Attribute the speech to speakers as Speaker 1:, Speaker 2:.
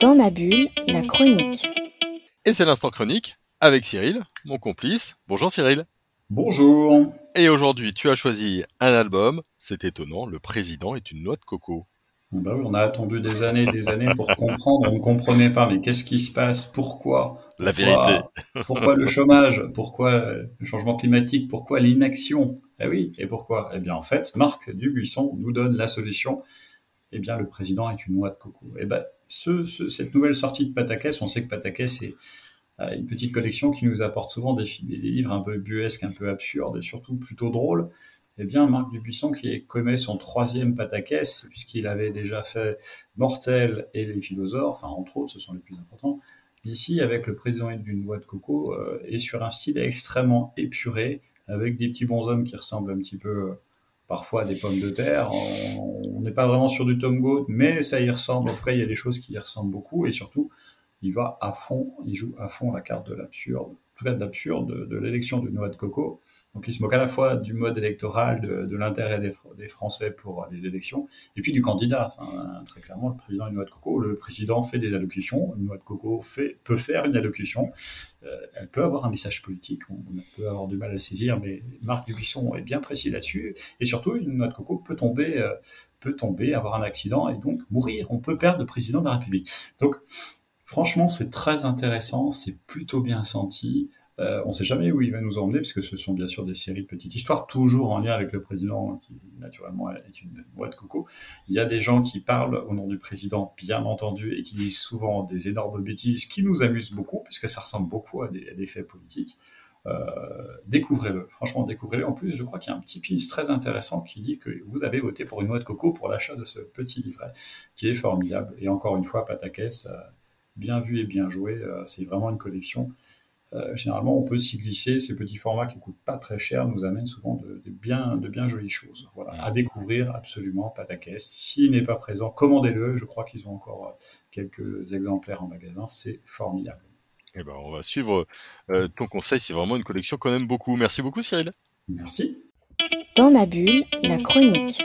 Speaker 1: Dans ma bulle, la chronique.
Speaker 2: Et c'est l'instant chronique avec Cyril, mon complice. Bonjour Cyril.
Speaker 3: Bonjour.
Speaker 2: Et aujourd'hui, tu as choisi un album. C'est étonnant, Le Président est une noix de coco.
Speaker 3: Bah oui, on a attendu des années et des années pour comprendre. On ne comprenait pas, mais qu'est-ce qui se passe? Pourquoi?
Speaker 2: La vérité.
Speaker 3: Pourquoi le chômage? Pourquoi le changement climatique? Pourquoi l'inaction? Eh oui, et pourquoi? Eh bien, en fait, Marc Dubuisson nous donne la solution. Eh bien, le président est une noix de coco. Eh ben, ce, cette nouvelle sortie de Patakès, on sait que Patakès est euh, une petite collection qui nous apporte souvent des, livres un peu buesques, un peu absurdes et surtout plutôt drôles eh bien, Marc Dubuisson, qui commet son troisième pataquès, puisqu'il avait déjà fait Mortel et les philosophes, enfin, entre autres, ce sont les plus importants, ici, avec le président d'une noix de coco, euh, est sur un style extrêmement épuré, avec des petits bonshommes qui ressemblent un petit peu, euh, parfois, à des pommes de terre. N'est pas vraiment sur du Tom Goat, mais ça y ressemble. En tout cas, il y a des choses qui y ressemblent beaucoup, et surtout, il va à fond, il joue à fond la carte de l'absurde, tout cas de l'absurde, de, de l'élection d'une noix de coco. Donc il se moque à la fois du mode électoral, de, l'intérêt des, Français pour les élections, et puis du candidat. très clairement, le président une noix de coco, le président fait des allocutions, une noix de coco fait, peut faire une allocution, euh, elle peut avoir un message politique, on, peut avoir du mal à saisir, mais Marc Dubuisson est bien précis là-dessus, et surtout, une noix de coco peut tomber, euh, peut tomber, avoir un accident, et donc mourir. On peut perdre le président de la République. Donc, franchement, c'est très intéressant, c'est plutôt bien senti. Euh, on ne sait jamais où il va nous emmener, puisque ce sont bien sûr des séries de petites histoires, toujours en lien avec le président, qui naturellement est une boîte de coco. Il y a des gens qui parlent au nom du président, bien entendu, et qui disent souvent des énormes bêtises qui nous amusent beaucoup, puisque ça ressemble beaucoup à des, faits politiques. Euh, découvrez-le, franchement, découvrez-le. En plus, je crois qu'il y a un petit piece très intéressant qui dit que vous avez voté pour une noix de coco pour l'achat de ce petit livret, qui est formidable. Et encore une fois, Patakès, bien vu et bien joué, euh, c'est vraiment une collection euh, généralement, on peut s'y glisser. Ces petits formats qui coûtent pas très cher nous amènent souvent de, bien, de bien jolies choses. Voilà, à découvrir absolument Patakès. S'il n'est pas présent, commandez-le. Je crois qu'ils ont encore euh, quelques exemplaires en magasin. C'est formidable.
Speaker 2: Eh ben, on va suivre euh, ton conseil. C'est vraiment une collection qu'on aime beaucoup. Merci beaucoup, Cyril.
Speaker 3: Merci.
Speaker 1: Dans ma bulle, la chronique.